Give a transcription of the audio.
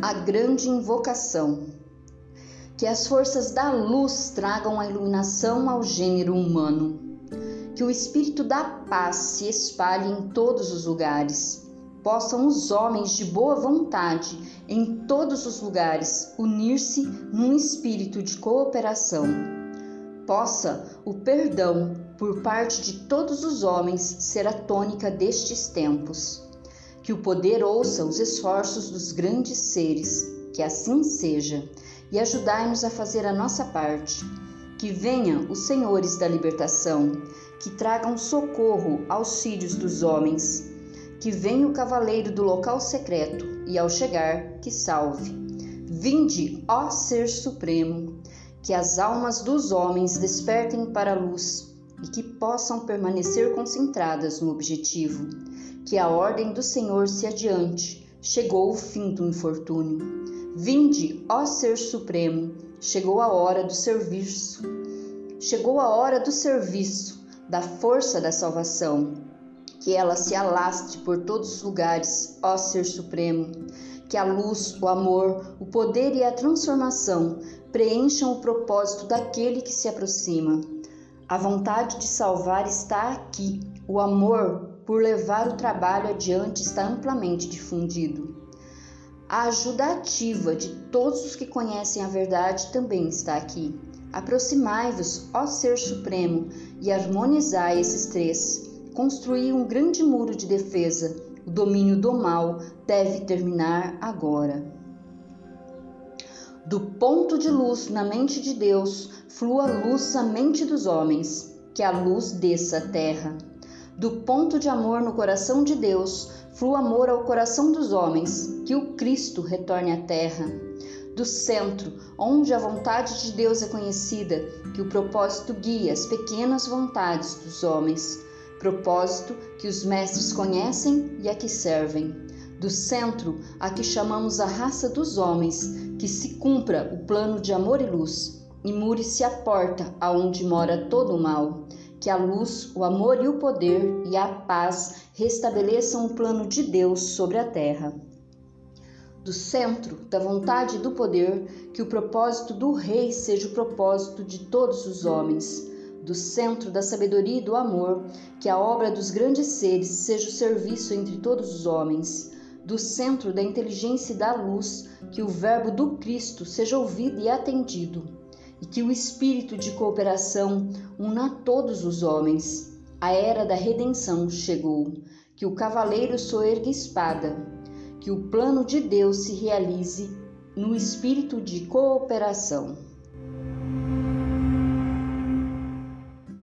A grande invocação. Que as forças da luz tragam a iluminação ao gênero humano. Que o espírito da paz se espalhe em todos os lugares. Possam os homens de boa vontade, em todos os lugares, unir-se num espírito de cooperação. Possa o perdão, por parte de todos os homens, ser a tônica destes tempos que o poder ouça os esforços dos grandes seres, que assim seja, e ajudai-nos a fazer a nossa parte. Que venham os senhores da libertação, que tragam socorro aos filhos dos homens. Que venha o cavaleiro do local secreto, e ao chegar, que salve. Vinde, ó Ser Supremo, que as almas dos homens despertem para a luz e que possam permanecer concentradas no objetivo que a ordem do Senhor se adiante, chegou o fim do infortúnio. Vinde, ó Ser Supremo, chegou a hora do serviço. Chegou a hora do serviço, da força da salvação. Que ela se alastre por todos os lugares, ó Ser Supremo. Que a luz, o amor, o poder e a transformação preencham o propósito daquele que se aproxima. A vontade de salvar está aqui, o amor por levar o trabalho adiante está amplamente difundido. A ajuda ativa de todos os que conhecem a verdade também está aqui. Aproximai-vos, ó Ser Supremo, e harmonizai esses três. Construí um grande muro de defesa. O domínio do mal deve terminar agora. Do ponto de luz na mente de Deus, flua luz na mente dos homens. Que a luz desça à terra. Do ponto de amor no coração de Deus, flua amor ao coração dos homens, que o Cristo retorne à terra. Do centro, onde a vontade de Deus é conhecida, que o propósito guia as pequenas vontades dos homens, propósito que os mestres conhecem e a que servem. Do centro, a que chamamos a raça dos homens, que se cumpra o plano de amor e luz, e mure-se a porta aonde mora todo o mal que a luz, o amor e o poder e a paz restabeleçam o plano de Deus sobre a terra. Do centro da vontade e do poder, que o propósito do Rei seja o propósito de todos os homens. Do centro da sabedoria e do amor, que a obra dos grandes seres seja o serviço entre todos os homens. Do centro da inteligência e da luz, que o Verbo do Cristo seja ouvido e atendido e que o espírito de cooperação una todos os homens. A era da redenção chegou, que o cavaleiro soerga espada, que o plano de Deus se realize no espírito de cooperação.